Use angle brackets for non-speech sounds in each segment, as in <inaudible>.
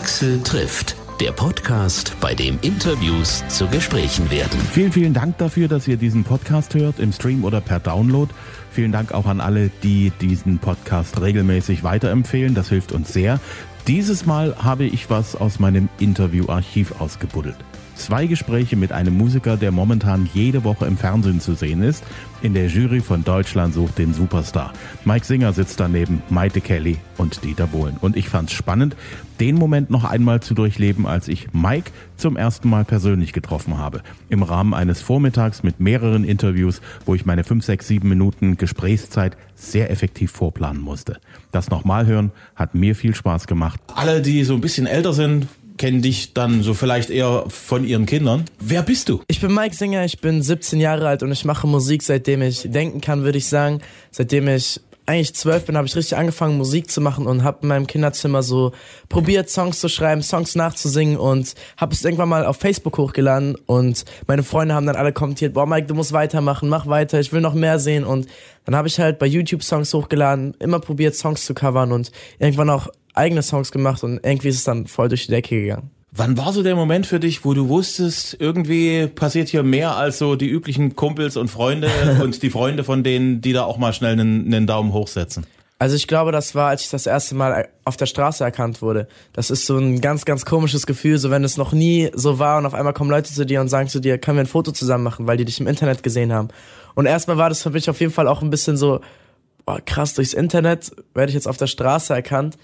Axel trifft, der Podcast, bei dem Interviews zu Gesprächen werden. Vielen, vielen Dank dafür, dass ihr diesen Podcast hört, im Stream oder per Download. Vielen Dank auch an alle, die diesen Podcast regelmäßig weiterempfehlen. Das hilft uns sehr. Dieses Mal habe ich was aus meinem Interviewarchiv ausgebuddelt. Zwei Gespräche mit einem Musiker, der momentan jede Woche im Fernsehen zu sehen ist. In der Jury von Deutschland sucht den Superstar. Mike Singer sitzt daneben, Maite Kelly und Dieter Bohlen. Und ich fand es spannend, den Moment noch einmal zu durchleben, als ich Mike zum ersten Mal persönlich getroffen habe. Im Rahmen eines Vormittags mit mehreren Interviews, wo ich meine 5, 6, 7 Minuten Gesprächszeit sehr effektiv vorplanen musste. Das nochmal hören hat mir viel Spaß gemacht. Alle, die so ein bisschen älter sind, kennen dich dann so vielleicht eher von ihren Kindern. Wer bist du? Ich bin Mike Singer, ich bin 17 Jahre alt und ich mache Musik, seitdem ich denken kann, würde ich sagen. Seitdem ich eigentlich zwölf bin, habe ich richtig angefangen, Musik zu machen und habe in meinem Kinderzimmer so probiert, Songs zu schreiben, Songs nachzusingen und habe es irgendwann mal auf Facebook hochgeladen und meine Freunde haben dann alle kommentiert, boah Mike, du musst weitermachen, mach weiter, ich will noch mehr sehen und dann habe ich halt bei YouTube Songs hochgeladen, immer probiert, Songs zu covern und irgendwann auch eigene Songs gemacht und irgendwie ist es dann voll durch die Decke gegangen. Wann war so der Moment für dich, wo du wusstest, irgendwie passiert hier mehr als so die üblichen Kumpels und Freunde <laughs> und die Freunde von denen, die da auch mal schnell einen, einen Daumen hochsetzen? Also ich glaube, das war, als ich das erste Mal auf der Straße erkannt wurde. Das ist so ein ganz, ganz komisches Gefühl, so wenn es noch nie so war und auf einmal kommen Leute zu dir und sagen zu dir, können wir ein Foto zusammen machen, weil die dich im Internet gesehen haben. Und erstmal war das für mich auf jeden Fall auch ein bisschen so, oh, krass, durchs Internet werde ich jetzt auf der Straße erkannt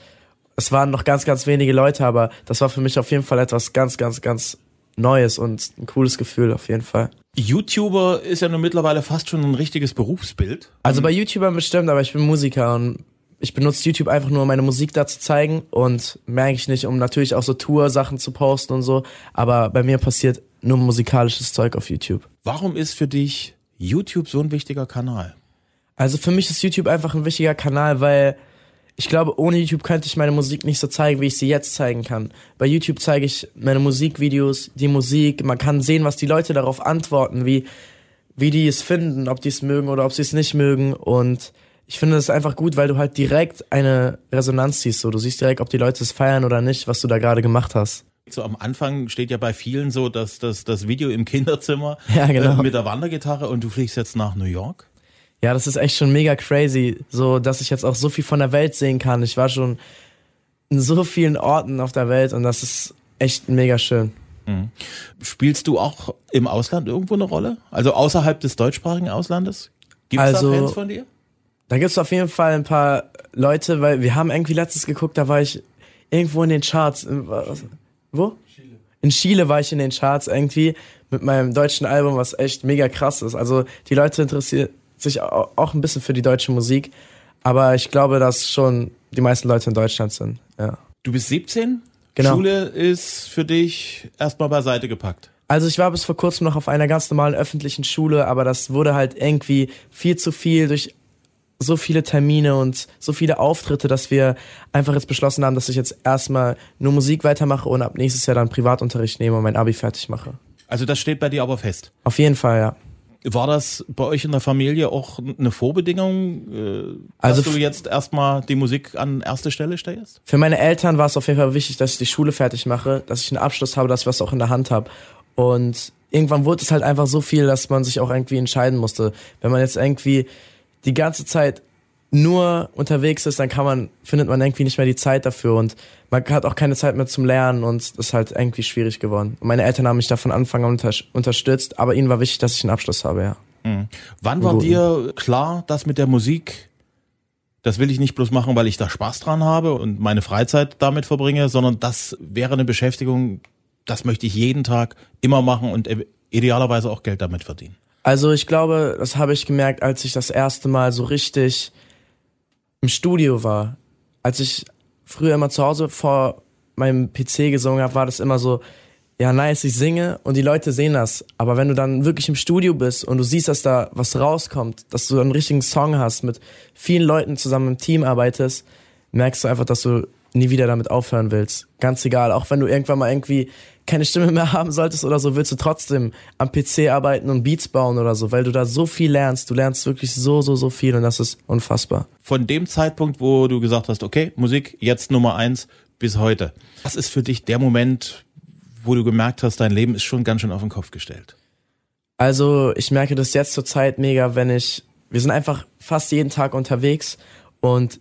es waren noch ganz, ganz wenige Leute, aber das war für mich auf jeden Fall etwas ganz, ganz, ganz Neues und ein cooles Gefühl auf jeden Fall. YouTuber ist ja nun mittlerweile fast schon ein richtiges Berufsbild. Also bei YouTubern bestimmt, aber ich bin Musiker und ich benutze YouTube einfach nur, um meine Musik da zu zeigen und merke ich nicht, um natürlich auch so Tour-Sachen zu posten und so. Aber bei mir passiert nur musikalisches Zeug auf YouTube. Warum ist für dich YouTube so ein wichtiger Kanal? Also für mich ist YouTube einfach ein wichtiger Kanal, weil ich glaube, ohne YouTube könnte ich meine Musik nicht so zeigen, wie ich sie jetzt zeigen kann. Bei YouTube zeige ich meine Musikvideos, die Musik. Man kann sehen, was die Leute darauf antworten, wie, wie die es finden, ob die es mögen oder ob sie es nicht mögen. Und ich finde es einfach gut, weil du halt direkt eine Resonanz siehst. So, du siehst direkt, ob die Leute es feiern oder nicht, was du da gerade gemacht hast. So am Anfang steht ja bei vielen so, dass das, das Video im Kinderzimmer <laughs> ja, genau. äh, mit der Wandergitarre und du fliegst jetzt nach New York. Ja, das ist echt schon mega crazy, so dass ich jetzt auch so viel von der Welt sehen kann. Ich war schon in so vielen Orten auf der Welt und das ist echt mega schön. Mhm. Spielst du auch im Ausland irgendwo eine Rolle? Also außerhalb des deutschsprachigen Auslandes? Gibt es also, da Fans von dir? Da gibt es auf jeden Fall ein paar Leute, weil wir haben irgendwie letztens geguckt, da war ich irgendwo in den Charts. Wo? Chile. In Chile war ich in den Charts irgendwie mit meinem deutschen Album, was echt mega krass ist. Also die Leute interessieren sich auch ein bisschen für die deutsche Musik. Aber ich glaube, dass schon die meisten Leute in Deutschland sind. Ja. Du bist 17? Genau. Schule ist für dich erstmal beiseite gepackt. Also ich war bis vor kurzem noch auf einer ganz normalen öffentlichen Schule, aber das wurde halt irgendwie viel zu viel durch so viele Termine und so viele Auftritte, dass wir einfach jetzt beschlossen haben, dass ich jetzt erstmal nur Musik weitermache und ab nächstes Jahr dann Privatunterricht nehme und mein Abi fertig mache. Also das steht bei dir aber fest. Auf jeden Fall, ja. War das bei euch in der Familie auch eine Vorbedingung, äh, Also dass du jetzt erstmal die Musik an erste Stelle stellst? Für meine Eltern war es auf jeden Fall wichtig, dass ich die Schule fertig mache, dass ich einen Abschluss habe, dass ich was auch in der Hand habe. Und irgendwann wurde es halt einfach so viel, dass man sich auch irgendwie entscheiden musste. Wenn man jetzt irgendwie die ganze Zeit nur unterwegs ist, dann kann man, findet man irgendwie nicht mehr die Zeit dafür und man hat auch keine Zeit mehr zum Lernen und das ist halt irgendwie schwierig geworden. Und meine Eltern haben mich da von Anfang an unter unterstützt, aber ihnen war wichtig, dass ich einen Abschluss habe, ja. Mhm. Wann war dir klar, dass mit der Musik, das will ich nicht bloß machen, weil ich da Spaß dran habe und meine Freizeit damit verbringe, sondern das wäre eine Beschäftigung, das möchte ich jeden Tag immer machen und idealerweise auch Geld damit verdienen? Also ich glaube, das habe ich gemerkt, als ich das erste Mal so richtig im Studio war. Als ich früher immer zu Hause vor meinem PC gesungen habe, war das immer so, ja nice, ich singe und die Leute sehen das. Aber wenn du dann wirklich im Studio bist und du siehst, dass da was rauskommt, dass du einen richtigen Song hast, mit vielen Leuten zusammen im Team arbeitest, merkst du einfach, dass du nie wieder damit aufhören willst. Ganz egal, auch wenn du irgendwann mal irgendwie keine Stimme mehr haben solltest oder so, willst du trotzdem am PC arbeiten und Beats bauen oder so, weil du da so viel lernst. Du lernst wirklich so, so, so viel und das ist unfassbar. Von dem Zeitpunkt, wo du gesagt hast, okay, Musik jetzt Nummer eins, bis heute. Was ist für dich der Moment, wo du gemerkt hast, dein Leben ist schon ganz schön auf den Kopf gestellt? Also ich merke das jetzt zur Zeit mega, wenn ich, wir sind einfach fast jeden Tag unterwegs und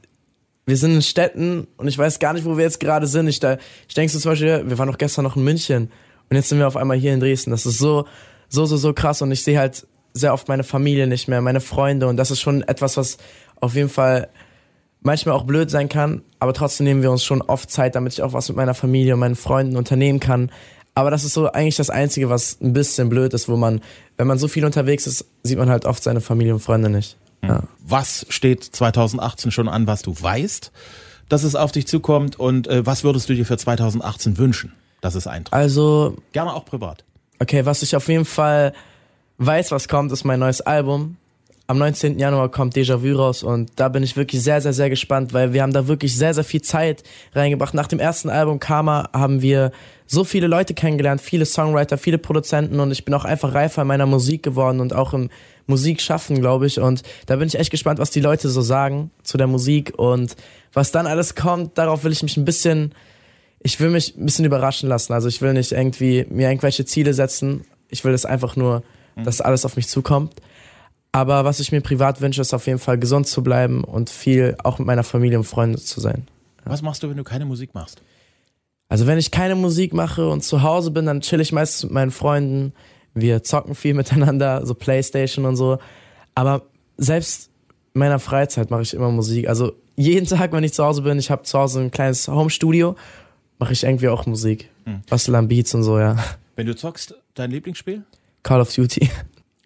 wir sind in Städten und ich weiß gar nicht, wo wir jetzt gerade sind. Ich, da, ich denke so zum Beispiel, wir waren doch gestern noch in München und jetzt sind wir auf einmal hier in Dresden. Das ist so, so, so, so krass und ich sehe halt sehr oft meine Familie nicht mehr, meine Freunde und das ist schon etwas, was auf jeden Fall manchmal auch blöd sein kann, aber trotzdem nehmen wir uns schon oft Zeit, damit ich auch was mit meiner Familie und meinen Freunden unternehmen kann. Aber das ist so eigentlich das Einzige, was ein bisschen blöd ist, wo man, wenn man so viel unterwegs ist, sieht man halt oft seine Familie und Freunde nicht. Ja. Was steht 2018 schon an, was du weißt, dass es auf dich zukommt und äh, was würdest du dir für 2018 wünschen, dass es eintritt? Also gerne auch privat. Okay, was ich auf jeden Fall weiß, was kommt, ist mein neues Album. Am 19. Januar kommt Déjà-vu raus und da bin ich wirklich sehr, sehr, sehr gespannt, weil wir haben da wirklich sehr, sehr viel Zeit reingebracht. Nach dem ersten Album Karma haben wir so viele Leute kennengelernt, viele Songwriter, viele Produzenten und ich bin auch einfach reifer in meiner Musik geworden und auch im Musik schaffen, glaube ich. Und da bin ich echt gespannt, was die Leute so sagen zu der Musik und was dann alles kommt. Darauf will ich mich ein bisschen, ich will mich ein bisschen überraschen lassen. Also ich will nicht irgendwie mir irgendwelche Ziele setzen. Ich will es einfach nur, dass alles auf mich zukommt. Aber was ich mir privat wünsche, ist auf jeden Fall gesund zu bleiben und viel auch mit meiner Familie und Freunden zu sein. Was machst du, wenn du keine Musik machst? Also wenn ich keine Musik mache und zu Hause bin, dann chill ich meistens mit meinen Freunden. Wir zocken viel <laughs> miteinander, so Playstation und so. Aber selbst in meiner Freizeit mache ich immer Musik. Also jeden Tag, wenn ich zu Hause bin, ich habe zu Hause ein kleines Home-Studio, mache ich irgendwie auch Musik. Hm. Bastel an Beats und so, ja. Wenn du zockst, dein Lieblingsspiel? Call of Duty.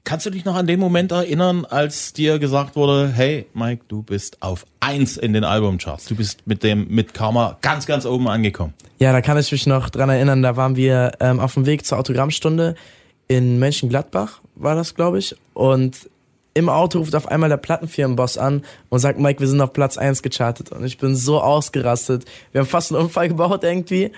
Kannst du dich noch an den Moment erinnern, als dir gesagt wurde, hey Mike, du bist auf eins in den Albumcharts. Du bist mit dem mit Karma ganz, ganz oben angekommen. Ja, da kann ich mich noch dran erinnern. Da waren wir ähm, auf dem Weg zur Autogrammstunde in Mönchengladbach, war das, glaube ich. Und im Auto ruft auf einmal der Plattenfirmenboss an und sagt, Mike, wir sind auf Platz eins gechartet. Und ich bin so ausgerastet. Wir haben fast einen Unfall gebaut irgendwie.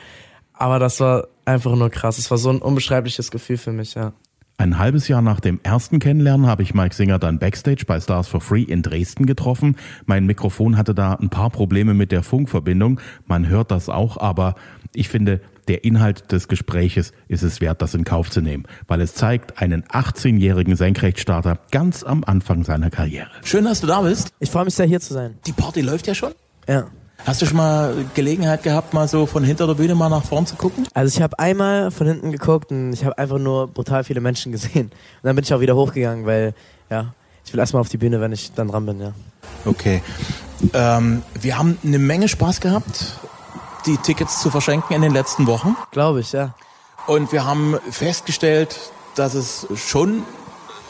Aber das war einfach nur krass. Es war so ein unbeschreibliches Gefühl für mich, ja. Ein halbes Jahr nach dem ersten Kennenlernen habe ich Mike Singer dann backstage bei Stars for Free in Dresden getroffen. Mein Mikrofon hatte da ein paar Probleme mit der Funkverbindung. Man hört das auch, aber ich finde, der Inhalt des Gespräches ist es wert, das in Kauf zu nehmen, weil es zeigt einen 18-jährigen Senkrechtstarter ganz am Anfang seiner Karriere. Schön, dass du da bist. Ich freue mich sehr, hier zu sein. Die Party läuft ja schon? Ja. Hast du schon mal Gelegenheit gehabt, mal so von hinter der Bühne mal nach vorn zu gucken? Also ich habe einmal von hinten geguckt und ich habe einfach nur brutal viele Menschen gesehen. Und dann bin ich auch wieder hochgegangen, weil ja, ich will erstmal auf die Bühne, wenn ich dann dran bin, ja. Okay. Ähm, wir haben eine Menge Spaß gehabt, die Tickets zu verschenken in den letzten Wochen. Glaube ich, ja. Und wir haben festgestellt, dass es schon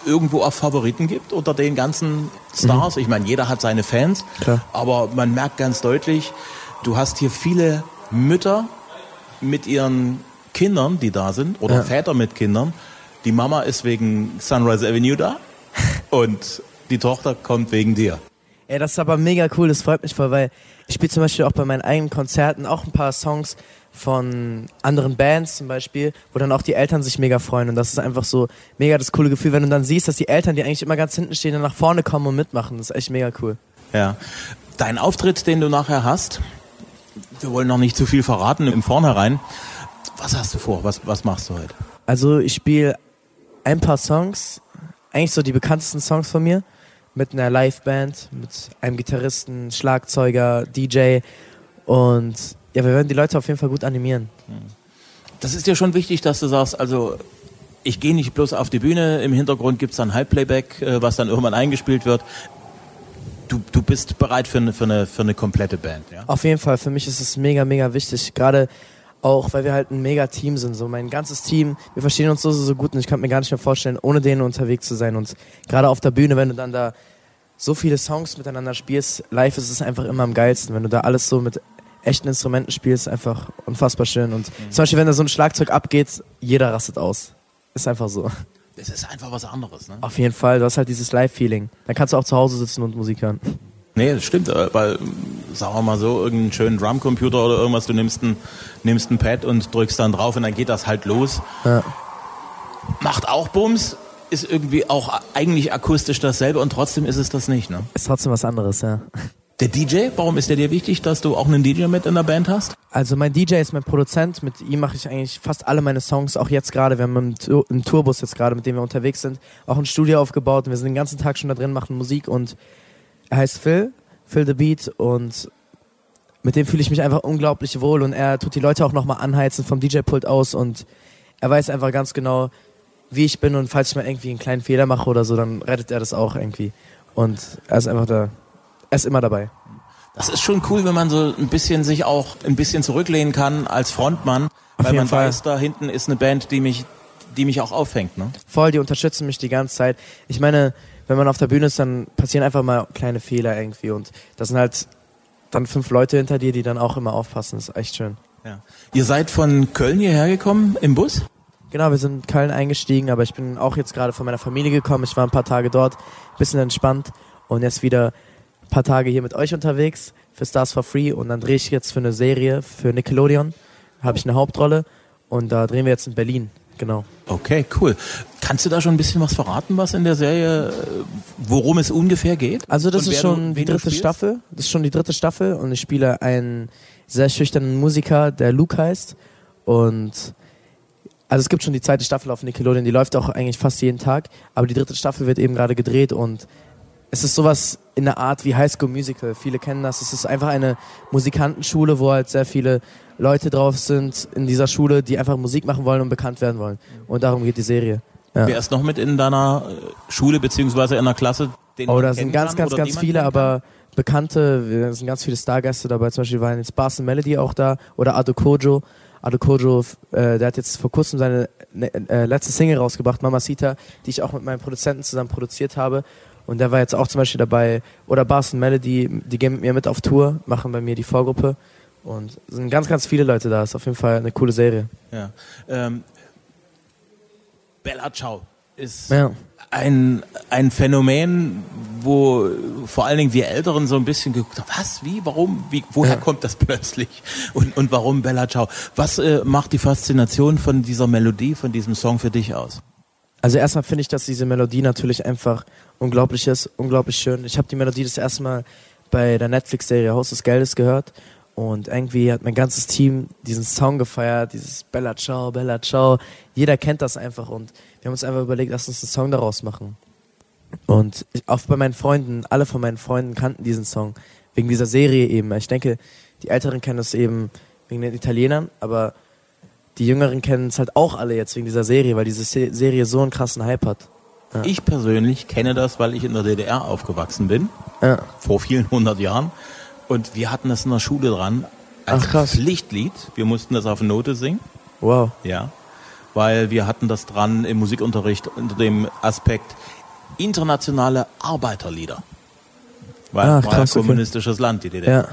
irgendwo auch Favoriten gibt unter den ganzen Stars. Mhm. Ich meine, jeder hat seine Fans, Klar. aber man merkt ganz deutlich, du hast hier viele Mütter mit ihren Kindern, die da sind, oder ja. Väter mit Kindern. Die Mama ist wegen Sunrise Avenue da <laughs> und die Tochter kommt wegen dir. Ja, das ist aber mega cool, das freut mich voll, weil ich spiele zum Beispiel auch bei meinen eigenen Konzerten auch ein paar Songs von anderen Bands zum Beispiel, wo dann auch die Eltern sich mega freuen. Und das ist einfach so mega das coole Gefühl, wenn du dann siehst, dass die Eltern, die eigentlich immer ganz hinten stehen, dann nach vorne kommen und mitmachen. Das ist echt mega cool. Ja. Dein Auftritt, den du nachher hast, wir wollen noch nicht zu viel verraten im Vornherein. Was hast du vor? Was, was machst du heute? Also ich spiele ein paar Songs, eigentlich so die bekanntesten Songs von mir, mit einer Liveband, mit einem Gitarristen, Schlagzeuger, DJ und ja, wir werden die Leute auf jeden Fall gut animieren. Das ist dir schon wichtig, dass du sagst, also ich gehe nicht bloß auf die Bühne, im Hintergrund gibt es dann Halbplayback, äh, was dann irgendwann eingespielt wird. Du, du bist bereit für eine, für, eine, für eine komplette Band, ja? Auf jeden Fall, für mich ist es mega, mega wichtig. Gerade auch, weil wir halt ein mega Team sind. So mein ganzes Team, wir verstehen uns so, so, so gut und ich kann mir gar nicht mehr vorstellen, ohne denen unterwegs zu sein. Und gerade auf der Bühne, wenn du dann da so viele Songs miteinander spielst, live ist es einfach immer am geilsten, wenn du da alles so mit echten Instrumenten spielst, einfach unfassbar schön. Und mhm. zum Beispiel, wenn da so ein Schlagzeug abgeht, jeder rastet aus. Ist einfach so. Es ist einfach was anderes, ne? Auf jeden Fall, du hast halt dieses Live-Feeling. Dann kannst du auch zu Hause sitzen und Musik hören. Nee, das stimmt, äh, weil, sagen wir mal so, irgendeinen schönen Drumcomputer oder irgendwas, du nimmst ein, nimmst ein Pad und drückst dann drauf und dann geht das halt los. Ja. Macht auch Bums, ist irgendwie auch eigentlich akustisch dasselbe und trotzdem ist es das nicht, ne? Ist trotzdem was anderes, ja. Der DJ, warum ist der dir wichtig, dass du auch einen DJ mit in der Band hast? Also mein DJ ist mein Produzent, mit ihm mache ich eigentlich fast alle meine Songs, auch jetzt gerade, wir haben einen, Tour einen Tourbus jetzt gerade, mit dem wir unterwegs sind, auch ein Studio aufgebaut und wir sind den ganzen Tag schon da drin, machen Musik und er heißt Phil, Phil the Beat und mit dem fühle ich mich einfach unglaublich wohl und er tut die Leute auch nochmal anheizen vom DJ-Pult aus und er weiß einfach ganz genau, wie ich bin und falls ich mal irgendwie einen kleinen Fehler mache oder so, dann rettet er das auch irgendwie. Und er ist einfach da, er ist immer dabei. Das ist schon cool, wenn man so ein bisschen sich auch ein bisschen zurücklehnen kann als Frontmann, Auf weil man Fall. weiß, da hinten ist eine Band, die mich, die mich auch auffängt. Ne? Voll, die unterstützen mich die ganze Zeit. Ich meine, wenn man auf der Bühne ist, dann passieren einfach mal kleine Fehler irgendwie und das sind halt dann fünf Leute hinter dir, die dann auch immer aufpassen. Das ist echt schön. Ja. Ihr seid von Köln hierher gekommen im Bus? Genau, wir sind in Köln eingestiegen, aber ich bin auch jetzt gerade von meiner Familie gekommen. Ich war ein paar Tage dort, bisschen entspannt und jetzt wieder paar Tage hier mit euch unterwegs für Stars for Free und dann drehe ich jetzt für eine Serie für Nickelodeon, habe ich eine Hauptrolle und da drehen wir jetzt in Berlin, genau. Okay, cool. Kannst du da schon ein bisschen was verraten, was in der Serie, worum es ungefähr geht? Also das ist schon du, die dritte Staffel, das ist schon die dritte Staffel und ich spiele einen sehr schüchternen Musiker, der Luke heißt und also es gibt schon die zweite Staffel auf Nickelodeon, die läuft auch eigentlich fast jeden Tag, aber die dritte Staffel wird eben gerade gedreht und es ist sowas in der Art wie High School Musical. Viele kennen das. Es ist einfach eine Musikantenschule, wo halt sehr viele Leute drauf sind in dieser Schule, die einfach Musik machen wollen und bekannt werden wollen. Und darum geht die Serie. Ja. Wer ist noch mit in deiner äh, Schule beziehungsweise in der Klasse? Den oh, da sind ganz, ganz, ganz viele, aber bekannte, es sind ganz viele Stargäste dabei. Zum Beispiel waren jetzt Bars Melody auch da oder Ado Kojo. Ado Kojo, äh, der hat jetzt vor kurzem seine ne, äh, letzte Single rausgebracht, Mamacita, die ich auch mit meinem Produzenten zusammen produziert habe. Und der war jetzt auch zum Beispiel dabei. Oder Boston Melody, die gehen mit mir mit auf Tour, machen bei mir die Vorgruppe. Und es sind ganz, ganz viele Leute da. Ist auf jeden Fall eine coole Serie. Ja. Ähm, Bella Ciao ist ja. ein, ein Phänomen, wo vor allen Dingen wir Älteren so ein bisschen geguckt haben, was, wie, warum, wie, woher ja. kommt das plötzlich und, und warum Bella Ciao? Was äh, macht die Faszination von dieser Melodie, von diesem Song für dich aus? Also erstmal finde ich, dass diese Melodie natürlich einfach unglaublich ist, unglaublich schön. Ich habe die Melodie das erste Mal bei der Netflix-Serie Haus des Geldes gehört und irgendwie hat mein ganzes Team diesen Song gefeiert, dieses Bella Ciao, Bella Ciao. Jeder kennt das einfach und wir haben uns einfach überlegt, lass uns einen Song daraus machen. Und auch bei meinen Freunden, alle von meinen Freunden kannten diesen Song. Wegen dieser Serie eben. Ich denke, die Älteren kennen es eben wegen den Italienern, aber die Jüngeren kennen es halt auch alle jetzt wegen dieser Serie, weil diese Serie so einen krassen Hype hat. Ja. Ich persönlich kenne das, weil ich in der DDR aufgewachsen bin. Ja. Vor vielen hundert Jahren. Und wir hatten das in der Schule dran als Ach, Pflichtlied. Wir mussten das auf Note singen. Wow. Ja. Weil wir hatten das dran im Musikunterricht unter dem Aspekt, internationale Arbeiterlieder. Weil ah, war krass, ein kommunistisches okay. Land, die DDR. Ja.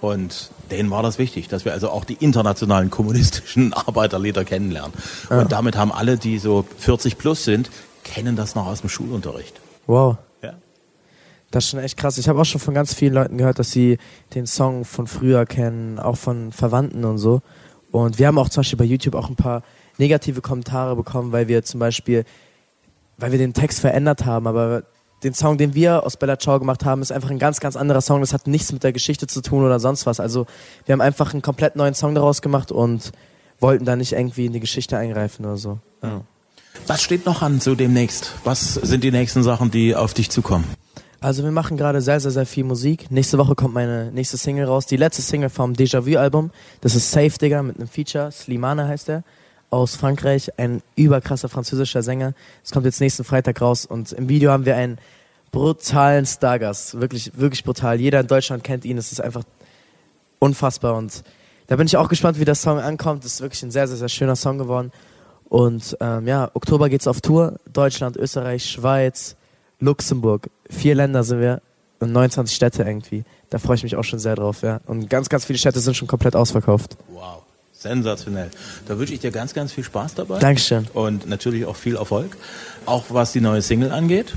Und denen war das wichtig, dass wir also auch die internationalen kommunistischen <laughs> Arbeiterlieder kennenlernen. Ja. Und damit haben alle, die so 40 plus sind, kennen das noch aus dem Schulunterricht. Wow. Ja. Das ist schon echt krass. Ich habe auch schon von ganz vielen Leuten gehört, dass sie den Song von früher kennen, auch von Verwandten und so. Und wir haben auch zum Beispiel bei YouTube auch ein paar negative Kommentare bekommen, weil wir zum Beispiel weil wir den Text verändert haben, aber den Song, den wir aus Bella Ciao gemacht haben, ist einfach ein ganz, ganz anderer Song. Das hat nichts mit der Geschichte zu tun oder sonst was. Also wir haben einfach einen komplett neuen Song daraus gemacht und wollten da nicht irgendwie in die Geschichte eingreifen oder so. Ja. Was steht noch an so demnächst? Was sind die nächsten Sachen, die auf dich zukommen? Also wir machen gerade sehr, sehr, sehr viel Musik. Nächste Woche kommt meine nächste Single raus. Die letzte Single vom Déjà-vu-Album. Das ist Safe Digger mit einem Feature. Slimane heißt er aus Frankreich, ein überkrasser französischer Sänger. Es kommt jetzt nächsten Freitag raus und im Video haben wir einen brutalen Stargast. Wirklich, wirklich brutal. Jeder in Deutschland kennt ihn. Es ist einfach unfassbar und da bin ich auch gespannt, wie der Song ankommt. Das ist wirklich ein sehr, sehr, sehr schöner Song geworden. Und ähm, ja, Oktober geht's auf Tour. Deutschland, Österreich, Schweiz, Luxemburg. Vier Länder sind wir und 29 Städte irgendwie. Da freue ich mich auch schon sehr drauf, ja. Und ganz, ganz viele Städte sind schon komplett ausverkauft. Wow. Sensationell. Da wünsche ich dir ganz, ganz viel Spaß dabei. Dankeschön. Und natürlich auch viel Erfolg. Auch was die neue Single angeht.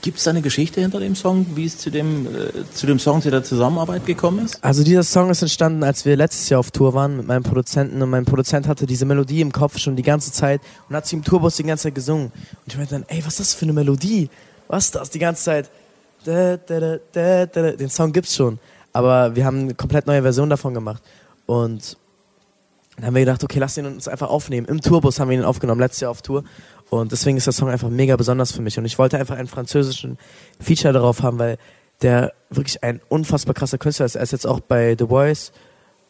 Gibt es da eine Geschichte hinter dem Song, wie es zu dem, äh, zu dem Song zu der Zusammenarbeit gekommen ist? Also dieser Song ist entstanden, als wir letztes Jahr auf Tour waren mit meinem Produzenten und mein Produzent hatte diese Melodie im Kopf schon die ganze Zeit und hat sie im Tourbus die ganze Zeit gesungen. Und ich meinte dann, ey, was ist das für eine Melodie? Was ist das die ganze Zeit? Den Song gibt's schon. Aber wir haben eine komplett neue Version davon gemacht. Und dann haben wir gedacht, okay, lass ihn uns einfach aufnehmen. Im Tourbus haben wir ihn aufgenommen, letztes Jahr auf Tour. Und deswegen ist der Song einfach mega besonders für mich. Und ich wollte einfach einen französischen Feature darauf haben, weil der wirklich ein unfassbar krasser Künstler ist. Er ist jetzt auch bei The Voice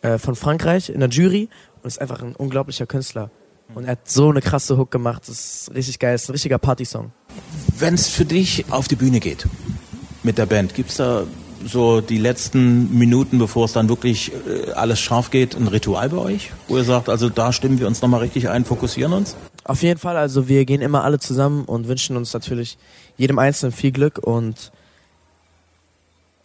äh, von Frankreich in der Jury und ist einfach ein unglaublicher Künstler. Und er hat so eine krasse Hook gemacht. Das ist richtig geil. Das ist ein richtiger Partysong. Wenn es für dich auf die Bühne geht mit der Band, gibt es da so die letzten Minuten, bevor es dann wirklich äh, alles scharf geht, ein Ritual bei euch, wo ihr sagt, also da stimmen wir uns nochmal richtig ein, fokussieren uns? Auf jeden Fall, also wir gehen immer alle zusammen und wünschen uns natürlich jedem Einzelnen viel Glück und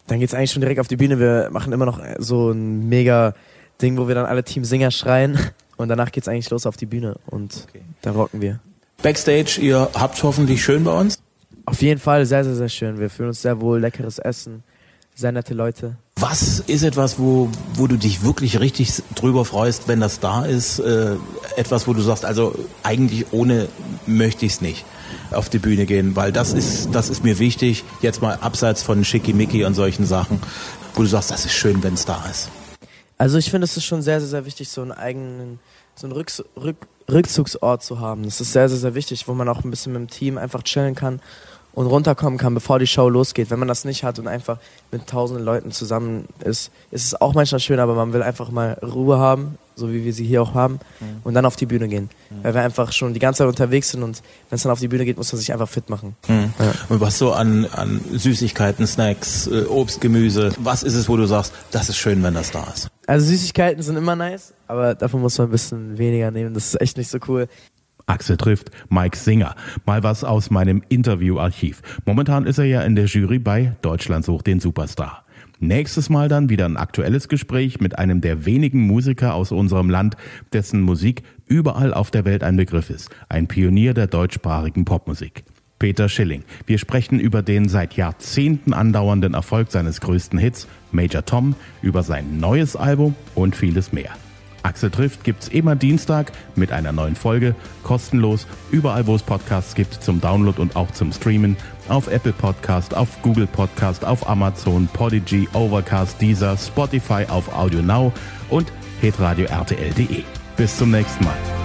dann geht es eigentlich schon direkt auf die Bühne. Wir machen immer noch so ein mega Ding, wo wir dann alle Teamsinger schreien <laughs> und danach geht es eigentlich los auf die Bühne und okay. da rocken wir. Backstage, ihr habt hoffentlich schön bei uns? Auf jeden Fall sehr, sehr, sehr schön. Wir fühlen uns sehr wohl, leckeres Essen sehr nette Leute. Was ist etwas, wo, wo du dich wirklich richtig drüber freust, wenn das da ist? Äh, etwas, wo du sagst, also eigentlich ohne möchte ich es nicht auf die Bühne gehen, weil das ist, das ist mir wichtig, jetzt mal abseits von Schickimicki und solchen Sachen, wo du sagst, das ist schön, wenn es da ist. Also ich finde, es ist schon sehr, sehr, sehr wichtig, so einen eigenen, so einen Rücks Rück Rückzugsort zu haben. Das ist sehr, sehr, sehr wichtig, wo man auch ein bisschen mit dem Team einfach chillen kann und runterkommen kann, bevor die Show losgeht. Wenn man das nicht hat und einfach mit tausenden Leuten zusammen ist, ist es auch manchmal schön, aber man will einfach mal Ruhe haben, so wie wir sie hier auch haben, mhm. und dann auf die Bühne gehen. Mhm. Weil wir einfach schon die ganze Zeit unterwegs sind und wenn es dann auf die Bühne geht, muss man sich einfach fit machen. Mhm. Ja. Und was so an, an Süßigkeiten, Snacks, äh, Obst, Gemüse, was ist es, wo du sagst, das ist schön, wenn das da ist? Also Süßigkeiten sind immer nice, aber davon muss man ein bisschen weniger nehmen. Das ist echt nicht so cool. Axel trifft Mike Singer. Mal was aus meinem Interviewarchiv. Momentan ist er ja in der Jury bei Deutschland sucht den Superstar. Nächstes Mal dann wieder ein aktuelles Gespräch mit einem der wenigen Musiker aus unserem Land, dessen Musik überall auf der Welt ein Begriff ist. Ein Pionier der deutschsprachigen Popmusik. Peter Schilling. Wir sprechen über den seit Jahrzehnten andauernden Erfolg seines größten Hits, Major Tom, über sein neues Album und vieles mehr. Axel trifft gibt's immer Dienstag mit einer neuen Folge, kostenlos, überall wo es Podcasts gibt, zum Download und auch zum Streamen, auf Apple Podcast, auf Google Podcast, auf Amazon, Podigy, Overcast, Deezer, Spotify, auf Audio Now und hitradio RTL.de. Bis zum nächsten Mal.